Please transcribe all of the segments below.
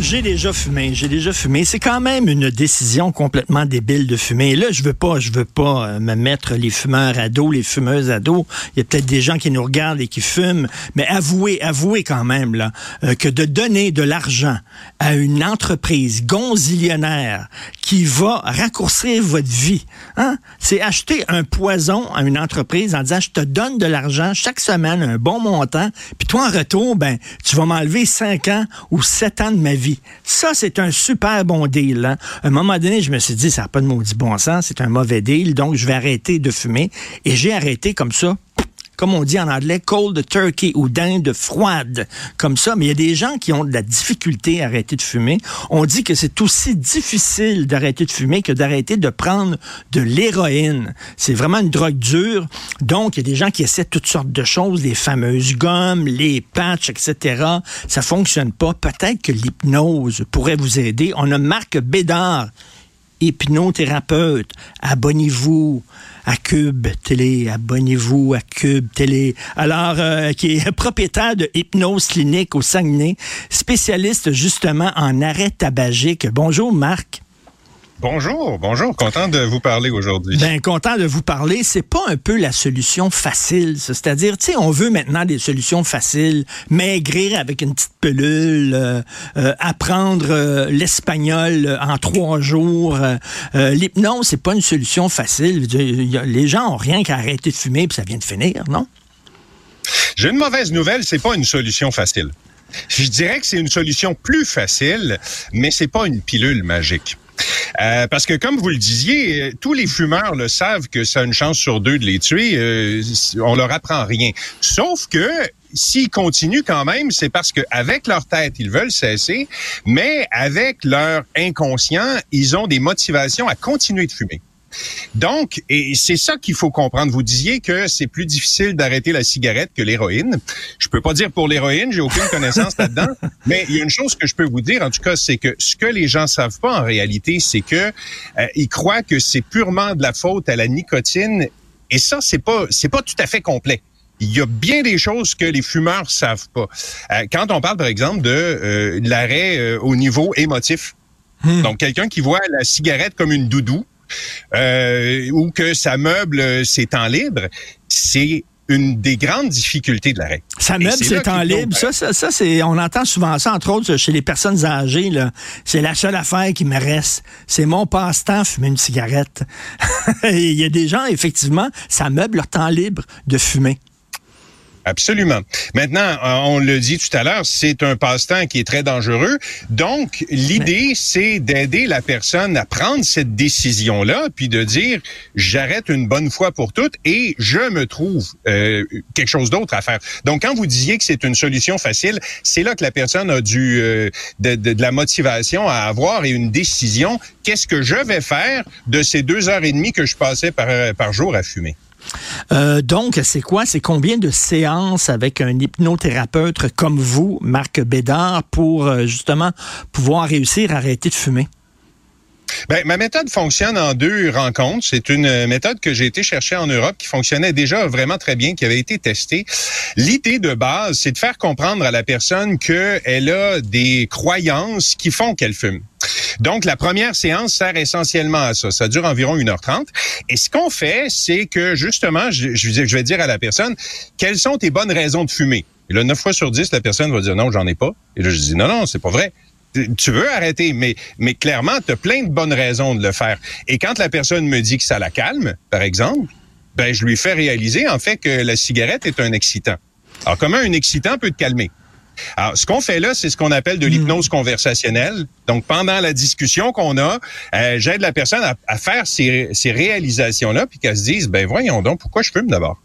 J'ai déjà fumé, j'ai déjà fumé. C'est quand même une décision complètement débile de fumer. Et là, je veux pas, je veux pas euh, me mettre les fumeurs à dos, les fumeuses à dos. Il y a peut-être des gens qui nous regardent et qui fument, mais avouez, avouez quand même là euh, que de donner de l'argent à une entreprise gonzillionnaire qui va raccourcir votre vie, hein, c'est acheter un poison à une entreprise en disant je te donne de l'argent chaque semaine, un bon montant, puis toi en retour, ben tu vas m'enlever cinq ans ou sept ans de ma vie ça, c'est un super bon deal. Hein. À un moment donné, je me suis dit, ça n'a pas de maudit bon sens, c'est un mauvais deal, donc je vais arrêter de fumer. Et j'ai arrêté comme ça comme on dit en anglais, cold turkey ou dinde froide, comme ça. Mais il y a des gens qui ont de la difficulté à arrêter de fumer. On dit que c'est aussi difficile d'arrêter de fumer que d'arrêter de prendre de l'héroïne. C'est vraiment une drogue dure. Donc, il y a des gens qui essaient toutes sortes de choses, les fameuses gommes, les patchs, etc. Ça fonctionne pas. Peut-être que l'hypnose pourrait vous aider. On a Marc Bédard hypnothérapeute. Abonnez-vous à Cube Télé, abonnez-vous à Cube Télé. Alors, euh, qui est propriétaire de Hypnose Clinique au Saguenay, spécialiste justement en arrêt tabagique. Bonjour Marc. Bonjour, bonjour. Content de vous parler aujourd'hui. Ben, content de vous parler. C'est pas un peu la solution facile, C'est-à-dire, tu sais, on veut maintenant des solutions faciles. Maigrir avec une petite pelule, euh, euh, apprendre euh, l'espagnol en trois jours. L'hypnose, c'est pas une solution facile. Les gens ont rien qu'à arrêter de fumer puis ça vient de finir, non? J'ai une mauvaise nouvelle, c'est pas une solution facile. Je dirais que c'est une solution plus facile, mais c'est pas une pilule magique. Euh, parce que comme vous le disiez, euh, tous les fumeurs le savent que ça a une chance sur deux de les tuer. Euh, on leur apprend rien. Sauf que s'ils continuent quand même, c'est parce que avec leur tête, ils veulent cesser, mais avec leur inconscient, ils ont des motivations à continuer de fumer. Donc, et c'est ça qu'il faut comprendre. Vous disiez que c'est plus difficile d'arrêter la cigarette que l'héroïne. Je peux pas dire pour l'héroïne, j'ai aucune connaissance là-dedans, mais il y a une chose que je peux vous dire, en tout cas, c'est que ce que les gens savent pas en réalité, c'est que euh, ils croient que c'est purement de la faute à la nicotine, et ça, c'est pas, c'est pas tout à fait complet il y a bien des choses que les fumeurs savent pas. Euh, quand on parle, par exemple, de euh, l'arrêt au niveau émotif, hmm. donc quelqu'un qui voit la cigarette comme une doudou, euh, ou que ça meuble ses temps libres, c'est une des grandes difficultés de l'arrêt. Ça meuble ses temps libres, ça, ça, ça c'est, on entend souvent ça, entre autres chez les personnes âgées. Là, c'est la seule affaire qui me reste. C'est mon passe-temps, fumer une cigarette. Il y a des gens, effectivement, ça meuble leur temps libre de fumer. Absolument. Maintenant, euh, on le dit tout à l'heure, c'est un passe-temps qui est très dangereux. Donc, l'idée, c'est d'aider la personne à prendre cette décision-là, puis de dire, j'arrête une bonne fois pour toutes et je me trouve euh, quelque chose d'autre à faire. Donc, quand vous disiez que c'est une solution facile, c'est là que la personne a du euh, de, de, de, la motivation à avoir et une décision. Qu'est-ce que je vais faire de ces deux heures et demie que je passais par, par jour à fumer? Euh, donc, c'est quoi? C'est combien de séances avec un hypnothérapeute comme vous, Marc Bédard, pour euh, justement pouvoir réussir à arrêter de fumer? Ben, ma méthode fonctionne en deux rencontres. C'est une méthode que j'ai été chercher en Europe qui fonctionnait déjà vraiment très bien, qui avait été testée. L'idée de base, c'est de faire comprendre à la personne qu'elle a des croyances qui font qu'elle fume. Donc, la première séance sert essentiellement à ça. Ça dure environ 1h30. Et ce qu'on fait, c'est que justement, je, je vais dire à la personne, quelles sont tes bonnes raisons de fumer? Et là, 9 fois sur 10, la personne va dire non, j'en ai pas. Et là, je dis non, non, c'est pas vrai tu veux arrêter, mais, mais clairement, tu as plein de bonnes raisons de le faire. Et quand la personne me dit que ça la calme, par exemple, ben, je lui fais réaliser, en fait, que la cigarette est un excitant. Alors, comment un excitant peut te calmer? Alors, ce qu'on fait là, c'est ce qu'on appelle de l'hypnose conversationnelle. Donc, pendant la discussion qu'on a, euh, j'aide la personne à, faire ces, ces réalisations-là, puis qu'elle se dise, ben voyons donc, pourquoi je fume d'abord?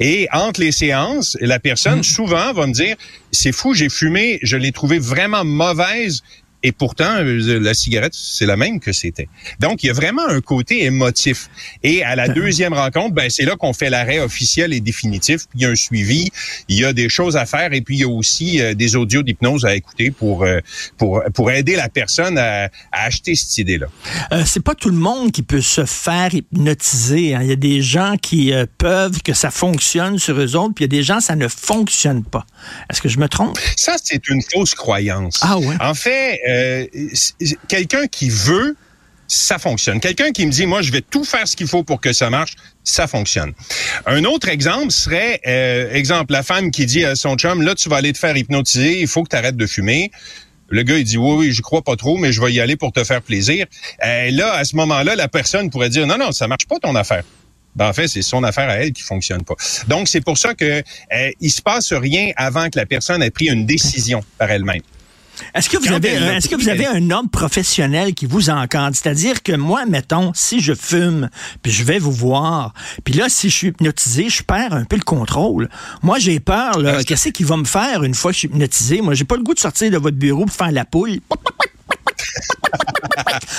Et entre les séances, la personne hmm. souvent va me dire, c'est fou, j'ai fumé, je l'ai trouvé vraiment mauvaise Et pourtant, euh, la cigarette, c'est la même que c'était. Donc, il y a vraiment un côté émotif. Et à la deuxième rencontre, ben, c'est là qu'on fait l'arrêt officiel et définitif. Puis il y a un suivi, il y a des choses à faire et puis il y a aussi euh, des audios d'hypnose à écouter pour, euh, pour, pour aider la personne à, à acheter cette idée-là. Euh, c'est pas tout le monde qui peut se faire hypnotiser. Hein. Il y a des gens qui peuvent que ça fonctionne sur eux autres, puis il y a des gens ça ne fonctionne pas. Est-ce que je me trompe? Ça, c'est une fausse croyance. Ah ouais. En fait, euh, quelqu'un qui veut, ça fonctionne. Quelqu'un qui me dit, moi, je vais tout faire ce qu'il faut pour que ça marche, ça fonctionne. Un autre exemple serait, euh, exemple, la femme qui dit à son chum, là, tu vas aller te faire hypnotiser, il faut que tu arrêtes de fumer. Le gars, il dit, oui, oui, je crois pas trop, mais je vais y aller pour te faire plaisir. Euh, là, à ce moment-là, la personne pourrait dire, non, non, ça marche pas ton affaire. Ben, en fait, c'est son affaire à elle qui fonctionne pas. Donc, c'est pour ça que euh, il se passe rien avant que la personne ait pris une décision par elle-même. Est-ce que vous avez, est-ce que vous avez un homme professionnel qui vous encadre? C'est-à-dire que moi, mettons, si je fume, puis je vais vous voir, puis là, si je suis hypnotisé, je perds un peu le contrôle. Moi, j'ai peur, là. Qu'est-ce qu'il va me faire une fois que je suis hypnotisé? Moi, j'ai pas le goût de sortir de votre bureau pour faire la poule.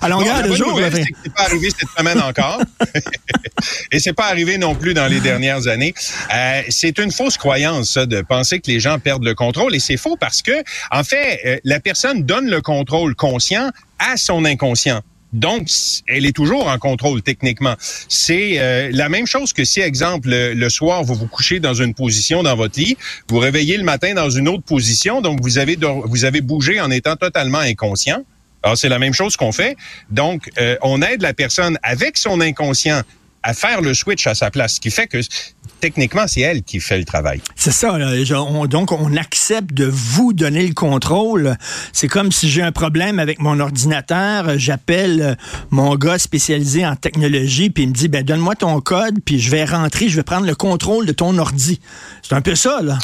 à longueur de jour. C'est pas arrivé cette semaine encore. Et c'est pas arrivé non plus dans les dernières années. Euh, c'est une fausse croyance, ça, de penser que les gens perdent le contrôle. Et c'est faux parce que, en fait, euh, la personne donne le contrôle conscient à son inconscient. Donc, elle est toujours en contrôle techniquement. C'est euh, la même chose que si, exemple, le, soir, vous vous couchez dans une position dans votre lit, vous réveillez le matin dans une autre position, donc vous avez, vous avez bougé en étant totalement inconscient. Alors, c'est la même chose qu'on fait. Donc, euh, on aide la personne avec son inconscient à faire le switch à sa place, ce qui fait que techniquement, c'est elle qui fait le travail. C'est ça. donc, on accepte de vous donner le contrôle. C'est comme si j'ai un problème avec mon ordinateur, j'appelle mon gars spécialisé en technologie, puis il me dit, ben donne-moi ton code, puis je vais rentrer, je vais prendre le contrôle de ton ordi. C'est un peu ça, là.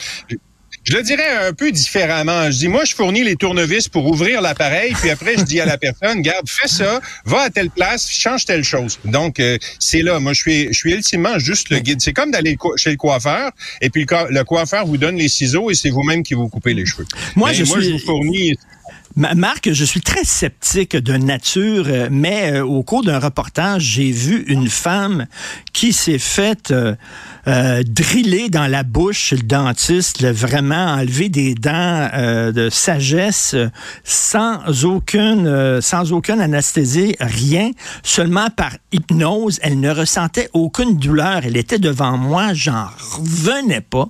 Je le dirais un peu différemment. Je dis, moi, je fournis les tournevis pour ouvrir l'appareil, puis après, je dis à la personne, garde, fais ça, va à telle place, change telle chose. Donc, euh, c'est là. Moi, je suis, je suis ultimement juste le guide. C'est comme d'aller chez le coiffeur, et puis le, coiffeur vous donne les ciseaux, et c'est vous-même qui vous coupez les cheveux. Moi, je, moi je vous fournis Marc, je suis très sceptique de nature, euh, mais euh, au cours d'un reportage, j'ai vu une femme qui s'est faite euh, driller dans la bouche le dentiste, vraiment enlever des dents de sagesse sans aucune, sans aucune anesthésie, rien, seulement par hypnose. Elle ne ressentait aucune douleur. Elle était devant moi, j'en revenais pas,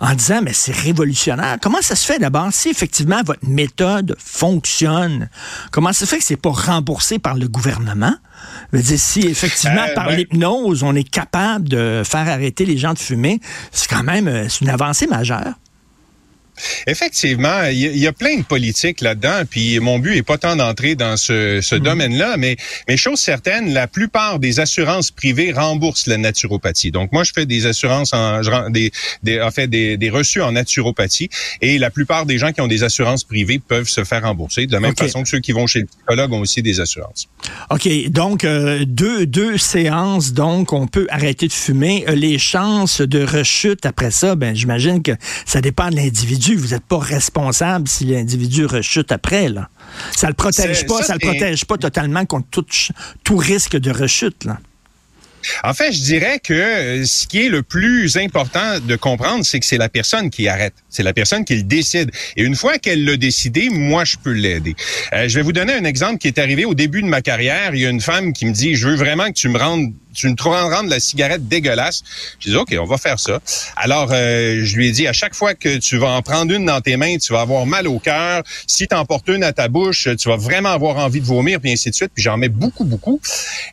en disant mais c'est révolutionnaire. Comment ça se fait d'abord si effectivement votre méthode fonctionne? Comment ça fait que c'est pas remboursé par le gouvernement? Je veux dire, si effectivement, euh, par ben l'hypnose, on est capable de faire arrêter les gens de fumer, c'est quand même euh, une avancée majeure. Effectivement, il y, a plein de politiques là-dedans, puis mon but est pas tant d'entrer dans ce, ce mhm. domaine-là, mais, mais chose certaine, la plupart des assurances privées remboursent la naturopathie. Donc moi, je fais des assurances en, des, des, en fait, des, des reçus en naturopathie, et la plupart des gens qui ont des assurances privées peuvent se faire rembourser, de la même façon que ceux qui vont chez le psychologue ont aussi des assurances. OK, donc euh, deux, deux séances, donc on peut arrêter de fumer. Euh, les chances de rechute après ça, ben j'imagine que ça dépend de l'individu vous n'êtes pas responsable si l'individu rechute après. Là. Ça le protège pas, ça, le protège pas totalement contre tout, tout risque de rechute. Là. En fait, je dirais que euh, ce qui est le plus important de comprendre, c'est que c'est la personne qui arrête. C'est la personne qui le décide. Et une fois qu'elle l'a décidé, moi, je peux l'aider. Euh, je vais vous donner un exemple qui est arrivé au début de ma carrière. Il y a une femme qui me dit, je veux vraiment que tu me rendes tu me rendre la cigarette dégueulasse. Je dis, OK, on va faire ça. Alors, euh, je lui ai dit, à chaque fois que tu vas en prendre une dans tes mains, tu vas avoir mal au cœur. Si tu en portes une à ta bouche, tu vas vraiment avoir envie de vomir, puis ainsi de suite. Puis j'en mets beaucoup, beaucoup.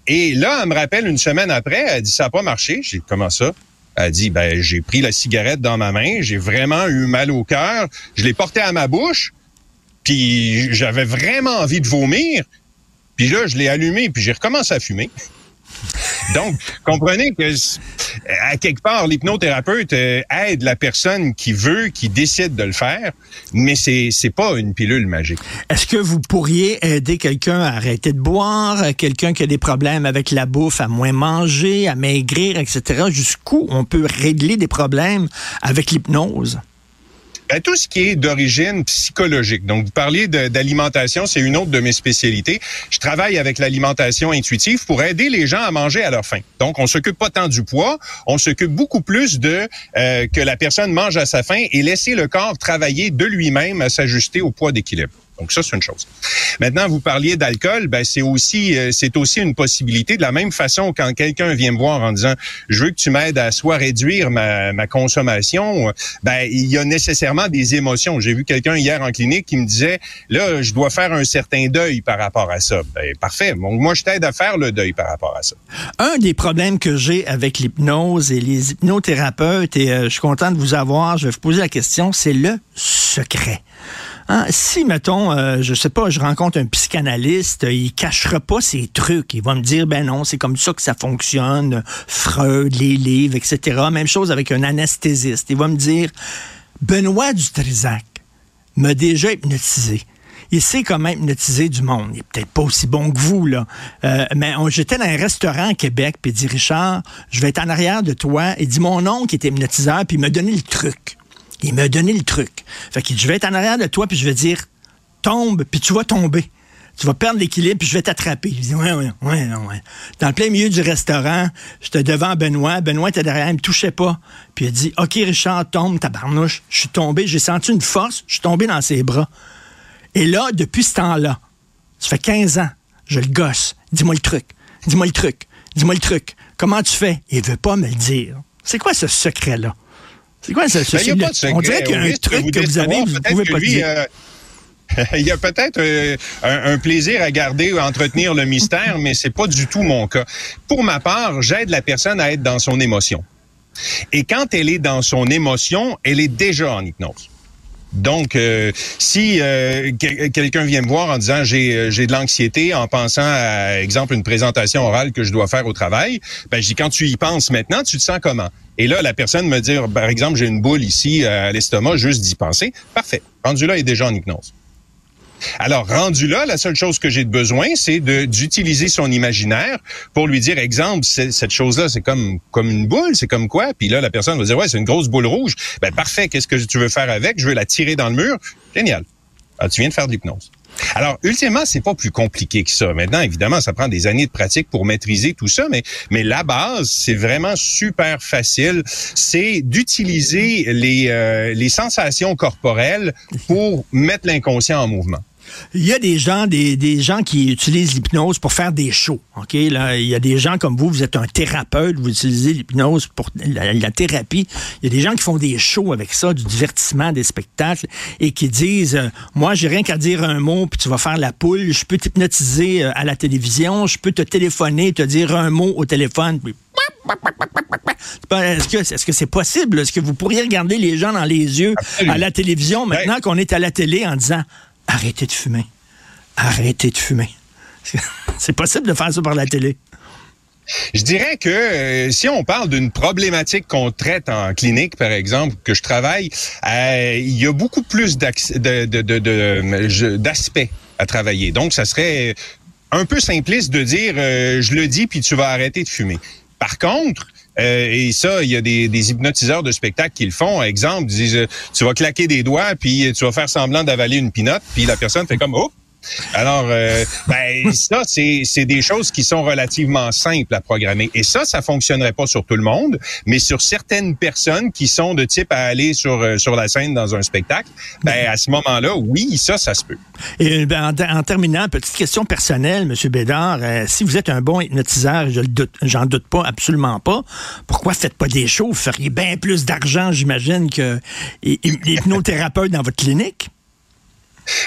Et là, elle me rappelle une semaine après, elle dit, ça n'a pas marché. J'ai dit, comment ça? Elle dit, ben, j'ai pris la cigarette dans ma main, j'ai vraiment eu mal au cœur, je l'ai portée à ma bouche, puis j'avais vraiment envie de vomir, puis là, je l'ai allumé, puis j'ai recommencé à fumer. Donc, comprenez que à quelque part, l'hypnothérapeute euh, aide la personne qui veut, qui décide de le faire, mais c'est c'est pas une pilule magique. Est-ce que vous pourriez aider quelqu'un à arrêter de boire, quelqu'un qui a des problèmes avec la bouffe, à moins manger, à maigrir, etc. Jusqu'où on peut régler des problèmes avec l'hypnose? Tout ce qui est d'origine psychologique. Donc, vous parliez d'alimentation, c'est une autre de mes spécialités. Je travaille avec l'alimentation intuitive pour aider les gens à manger à leur faim. Donc, on s'occupe pas tant du poids, on s'occupe beaucoup plus de euh, que la personne mange à sa faim et laisser le corps travailler de lui-même à s'ajuster au poids d'équilibre. Donc ça, c'est une chose. Maintenant, vous parliez d'alcool, ben c'est aussi euh, c'est aussi une possibilité. De la même façon, quand quelqu'un vient me voir en disant je veux que tu m'aides à soit réduire ma, ma consommation, ben il y a nécessairement des émotions. J'ai vu quelqu'un hier en clinique qui me disait là, je dois faire un certain deuil par rapport à ça. Ben parfait. Donc moi, je t'aide à faire le deuil par rapport à ça. Un des problèmes que j'ai avec l'hypnose et les hypnothérapeutes, et euh, je suis content de vous avoir, je vais vous poser la question, c'est le secret. Hein, si, mettons, euh, je sais pas, je rencontre un psychanalyste, il cachera pas ses trucs. Il va me dire, ben non, c'est comme ça que ça fonctionne. Freud, les livres, etc. Même chose avec un anesthésiste. Il va me dire, Benoît Dutrisac m'a déjà hypnotisé. Il sait comment hypnotiser du monde. Il est peut-être pas aussi bon que vous, là. Euh, mais j'étais dans un restaurant à Québec, puis il dit, Richard, je vais être en arrière de toi. Il dit, mon oncle est hypnotiseur, puis il m'a donné le truc. Il m'a donné le truc. Fait que je vais être en arrière de toi, puis je vais dire, tombe, puis tu vas tomber. Tu vas perdre l'équilibre, puis je vais t'attraper. Je dis, ouais, ouais, ouais, ouais. Dans le plein milieu du restaurant, j'étais devant Benoît. Benoît était derrière, il me touchait pas. Puis il a dit, OK, Richard, tombe, tabarnouche. Je suis tombé, j'ai senti une force, je suis tombé dans ses bras. Et là, depuis ce temps-là, ça fait 15 ans, je le gosse. Dis-moi le truc. Dis-moi le truc. Dis-moi le truc. Comment tu fais? Il veut pas me le dire. C'est quoi ce secret-là? C'est quoi ça? Ben, on dirait qu'il y a un truc que vous avez, vous ne pouvez pas dire. Euh, il y a peut-être euh, un, plaisir à garder ou à entretenir le mystère, mais c'est pas du tout mon cas. Pour ma part, j'aide la personne à être dans son émotion. Et quand elle est dans son émotion, elle est déjà en hypnose. Donc, euh, si quelqu'un vient me voir en disant j'ai j'ai de l'anxiété en pensant à exemple une présentation orale que je dois faire au travail, ben je dis quand tu y penses maintenant, tu te sens comment? Et là, la personne me dit, par exemple, j'ai une boule ici euh, à l'estomac, juste d'y penser. Parfait. Rendu là, est déjà en hypnose. Alors, rendu là, la seule chose que j'ai besoin, c'est d'utiliser son imaginaire pour lui dire, exemple, cette chose-là, c'est comme comme une boule, c'est comme quoi? Puis là, la personne va dire, ouais, c'est une grosse boule rouge. Ben parfait, qu'est-ce que tu veux faire avec? Je veux la tirer dans le mur. Génial. Alors, tu viens de faire de l'hypnose. Alors, ultimement, c'est pas plus compliqué que ça. Maintenant, évidemment, ça prend des années de pratique pour maîtriser tout ça, mais, mais la base, c'est vraiment super facile. C'est d'utiliser les, euh, les sensations corporelles pour mettre l'inconscient en mouvement. Il y a des gens, des, des gens qui utilisent l'hypnose pour faire des shows. OK? Là, il y a des gens comme vous, vous êtes un thérapeute, vous utilisez l'hypnose pour la, thérapie. Il y a des gens qui font des shows avec ça, du divertissement, des spectacles, et qui disent euh, Moi, j'ai rien qu'à dire un mot, puis tu vas faire la poule, je peux t'hypnotiser euh, à la télévision, je peux te téléphoner, te dire un mot au téléphone, puis est-ce que c'est possible? Est-ce que vous pourriez regarder les gens dans les yeux à la télévision maintenant qu'on est à la télé en disant arrêtez de fumer. Arrêtez de fumer. C'est possible de faire ça par la télé. Je dirais que euh, si on parle d'une problématique qu'on traite en clinique, par exemple, que je travaille, euh, il y a beaucoup plus d'aspects à travailler. Donc, ça serait un peu simpliste de dire euh, je le dis puis tu vas arrêter de fumer. Par contre, euh, et ça, il y a des, hypnotiseurs de spectacle qui le font. Exemple, ils disent, tu vas claquer des doigts, puis tu vas faire semblant d'avaler une pinotte, puis la personne fait comme, oh, alors, euh, ben, ça, c'est des choses qui sont relativement simples à programmer. Et ça, ça fonctionnerait pas sur tout le monde, mais sur certaines personnes qui sont de type à aller sur, euh, la scène dans un spectacle, ben, à ce moment-là, oui, ça, ça se peut. Et ben, en, terminant, petite question personnelle, M. Bédard, euh, si vous êtes un bon hypnotiseur, je j'en doute, pas, absolument pas, pourquoi faites pas des shows? Vous feriez bien plus d'argent, j'imagine, que hypnothérapeute dans votre clinique?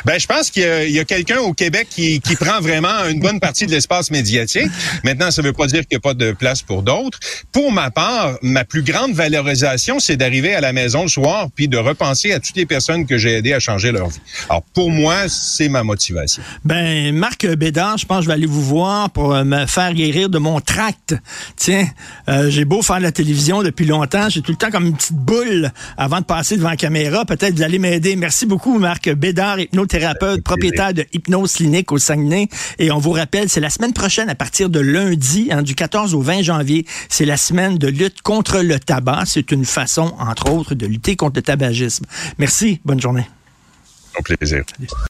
Ben, je pense qu'il y a, quelqu'un au Québec qui, qui, prend vraiment une bonne partie de l'espace médiatique. Maintenant, ça ne veut pas dire qu'il n'y a pas de place pour d'autres. Pour ma part, ma plus grande valorisation, c'est d'arriver à la maison le soir puis de repenser à toutes les personnes que j'ai aidées à changer leur vie. Alors, pour moi, c'est ma motivation. Ben, Marc Bédard, je pense que je vais aller vous voir pour euh, me faire guérir de mon tract. Tiens, euh, j'ai beau faire la télévision depuis longtemps, j'ai tout le temps comme une petite boule avant de passer devant la caméra. Peut-être vous allez m'aider. Merci beaucoup, Marc Bédard hypnothérapeute, propriétaire de Hypnose Clinique au Saguenay. Et on vous rappelle, c'est la semaine prochaine, à partir de lundi, hein, du 14 au 20 janvier, c'est la semaine de lutte contre le tabac. C'est une façon, entre autres, de lutter contre le tabagisme. Merci. Bonne journée. Au plaisir.